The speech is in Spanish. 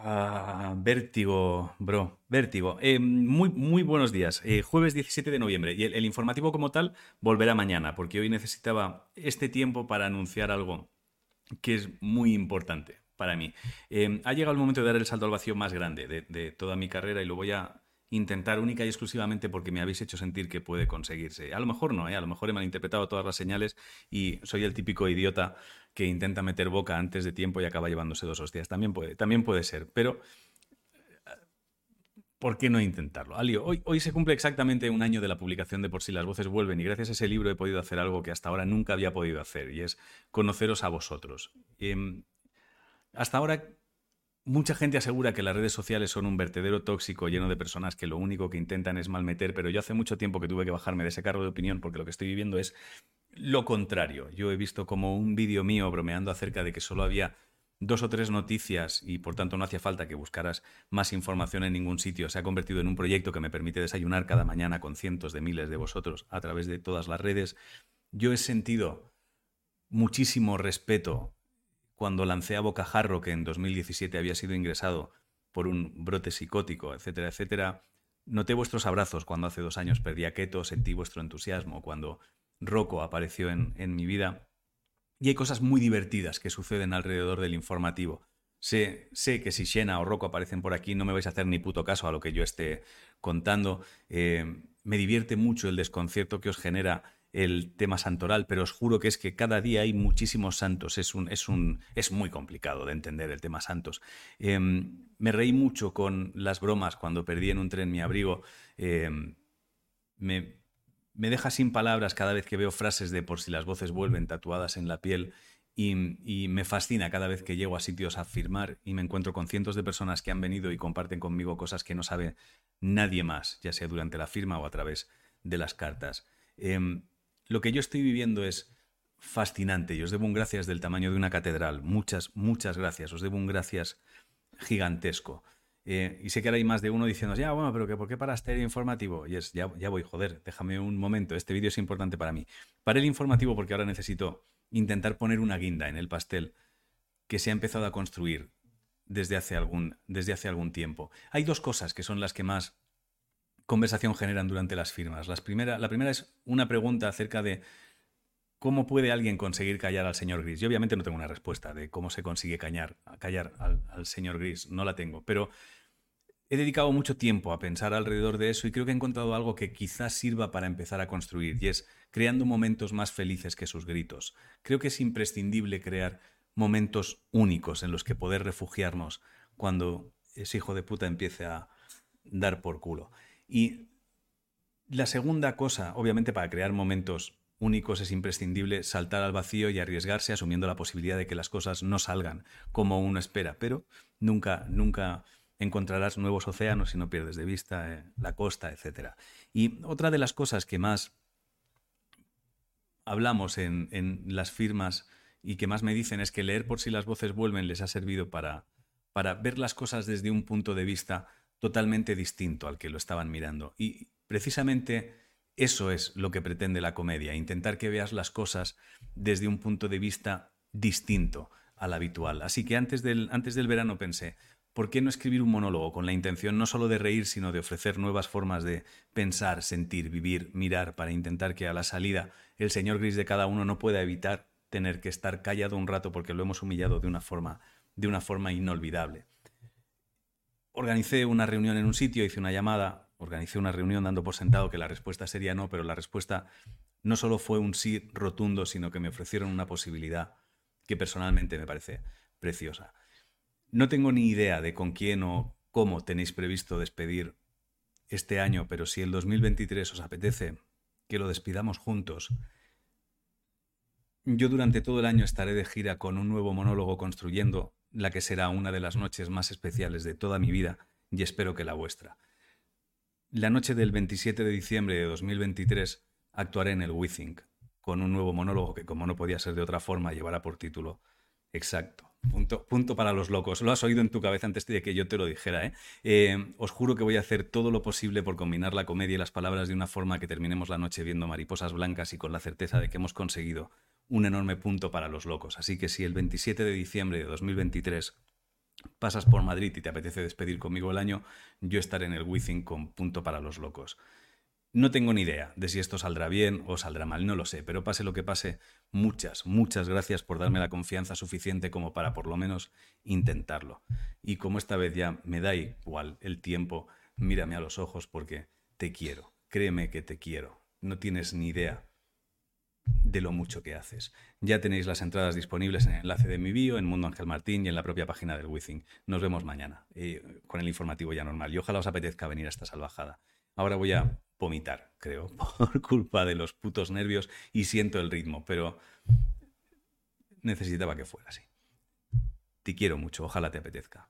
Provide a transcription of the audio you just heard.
Ah, vértigo, bro, vértigo. Eh, muy, muy buenos días. Eh, jueves 17 de noviembre. Y el, informativo como tal volverá mañana, porque hoy necesitaba este tiempo para anunciar algo que es muy importante para mí. Eh, ha llegado el momento de dar el salto al vacío más grande de, de toda mi carrera y lo voy a intentar única y exclusivamente porque me habéis hecho sentir que puede conseguirse. A lo mejor no, ¿eh? a lo mejor he malinterpretado todas las señales y soy el típico idiota que intenta meter boca antes de tiempo y acaba llevándose dos hostias. También puede, también puede ser, pero ¿por qué no intentarlo? Alio, hoy, hoy se cumple exactamente un año de la publicación de Por si las voces vuelven y gracias a ese libro he podido hacer algo que hasta ahora nunca había podido hacer y es conoceros a vosotros. Em, hasta ahora Mucha gente asegura que las redes sociales son un vertedero tóxico lleno de personas que lo único que intentan es malmeter, pero yo hace mucho tiempo que tuve que bajarme de ese carro de opinión porque lo que estoy viviendo es lo contrario. Yo he visto como un vídeo mío bromeando acerca de que solo había dos o tres noticias y por tanto no hacía falta que buscaras más información en ningún sitio. Se ha convertido en un proyecto que me permite desayunar cada mañana con cientos de miles de vosotros a través de todas las redes. Yo he sentido muchísimo respeto cuando lancé a Bocajarro, que en 2017 había sido ingresado por un brote psicótico, etcétera, etcétera, noté vuestros abrazos cuando hace dos años perdí a Keto, sentí vuestro entusiasmo cuando Rocco apareció en, en mi vida. Y hay cosas muy divertidas que suceden alrededor del informativo. Sé, sé, que si Shena o Rocco aparecen por aquí no me vais a hacer ni puto caso a lo que yo esté contando. Eh, me divierte mucho el desconcierto que os genera el tema santoral, pero os juro que es que cada día hay muchísimos santos. Es, un, es, un, es muy complicado de entender el tema santos. Em, me reí mucho con las bromas cuando perdí en un tren mi abrigo. Em, me, me deja sin palabras cada vez que veo frases de por si las voces vuelven tatuadas en la piel. Y, y, me fascina cada vez que llego a sitios a firmar y me encuentro con cientos de personas que han venido y comparten conmigo cosas que no sabe nadie más, ya sea durante la firma o a través de las cartas. Eh, lo que yo estoy viviendo es fascinante y os debo un gracias del tamaño de una catedral. Muchas, muchas gracias. Os debo un gracias gigantesco. Eh, y sé que ahora hay más de uno diciendo, ya, bueno, pero ¿por qué paraste el informativo? Y es, ya, ya voy, joder, déjame un momento, este vídeo es importante para mí. Para el informativo porque ahora necesito intentar poner una guinda en el pastel que se ha empezado a construir desde hace algún, desde hace algún tiempo. Hay dos cosas que son las que más conversación generan durante las firmas. La primera es una pregunta acerca de cómo puede alguien conseguir callar al señor Gris. Yo obviamente no tengo una respuesta de cómo se consigue callar, callar al, al señor Gris, no la tengo, pero he dedicado mucho tiempo a pensar alrededor de eso y creo que he encontrado algo que quizás sirva para empezar a construir y es creando momentos más felices que sus gritos. Creo que es imprescindible crear momentos únicos en los que poder refugiarnos cuando ese hijo de puta empiece a dar por culo. Y la segunda cosa, obviamente para crear momentos únicos es imprescindible saltar al vacío y arriesgarse asumiendo la posibilidad de que las cosas no salgan como uno espera, pero nunca, nunca encontrarás nuevos océanos si no pierdes de vista eh, la costa, etc. Y otra de las cosas que más hablamos en, en, las firmas y que más me dicen es que leer por si las voces vuelven les ha servido para, para ver las cosas desde un punto de vista totalmente distinto al que lo estaban mirando. Y precisamente eso es lo que pretende la comedia, intentar que veas las cosas desde un punto de vista distinto al habitual. Así que antes del, antes del verano pensé, ¿por qué no escribir un monólogo con la intención no solo de reír, sino de ofrecer nuevas formas de pensar, sentir, vivir, mirar, para intentar que a la salida el señor gris de cada uno no pueda evitar tener que estar callado un rato porque lo hemos humillado de una forma, de una forma inolvidable organicé una reunión en un sitio, hice una llamada, organicé una reunión dando por sentado que la respuesta sería no, pero la respuesta no solo fue un sí rotundo, sino que me ofrecieron una posibilidad que personalmente me parece preciosa. No tengo ni idea de con quién o cómo tenéis previsto despedir este año, pero si el 2023 os apetece que lo despidamos juntos, yo durante todo el año estaré de gira con un nuevo monólogo construyendo la que será una de las noches más especiales de toda mi vida y espero que la vuestra. La noche del 27 de diciembre de 2023 actuaré en el WeThink, con un nuevo monólogo que, como no podía ser de otra forma, llevará por título Exacto. Punto, punto, para los locos. Lo has oído en tu cabeza antes de que yo te lo dijera. ¿eh? ¿eh? os juro que voy a hacer todo lo posible por combinar la comedia y las palabras de una forma que terminemos la noche viendo mariposas blancas y con la certeza de que hemos conseguido un enorme punto para los locos. Así que si el 27 de diciembre de 2023 pasas por Madrid y te apetece despedir conmigo el año, yo estaré en el Wizzing con punto para los locos. No tengo ni idea de si esto saldrá bien o saldrá mal, no lo sé, pero pase lo que pase, muchas, muchas gracias por darme la confianza suficiente como para por lo menos intentarlo. Y como esta vez ya me da igual el tiempo, mírame a los ojos porque te quiero, créeme que te quiero, no tienes ni idea de lo mucho que haces. Ya tenéis las entradas disponibles en el enlace de mi bio, en Mundo Ángel Martín y en la propia página del Withing. Nos vemos mañana eh, con el informativo ya normal y ojalá os apetezca venir a esta salvajada. Ahora voy a vomitar, creo, por culpa de los putos nervios y siento el ritmo, pero necesitaba que fuera así. Te quiero mucho, ojalá te apetezca.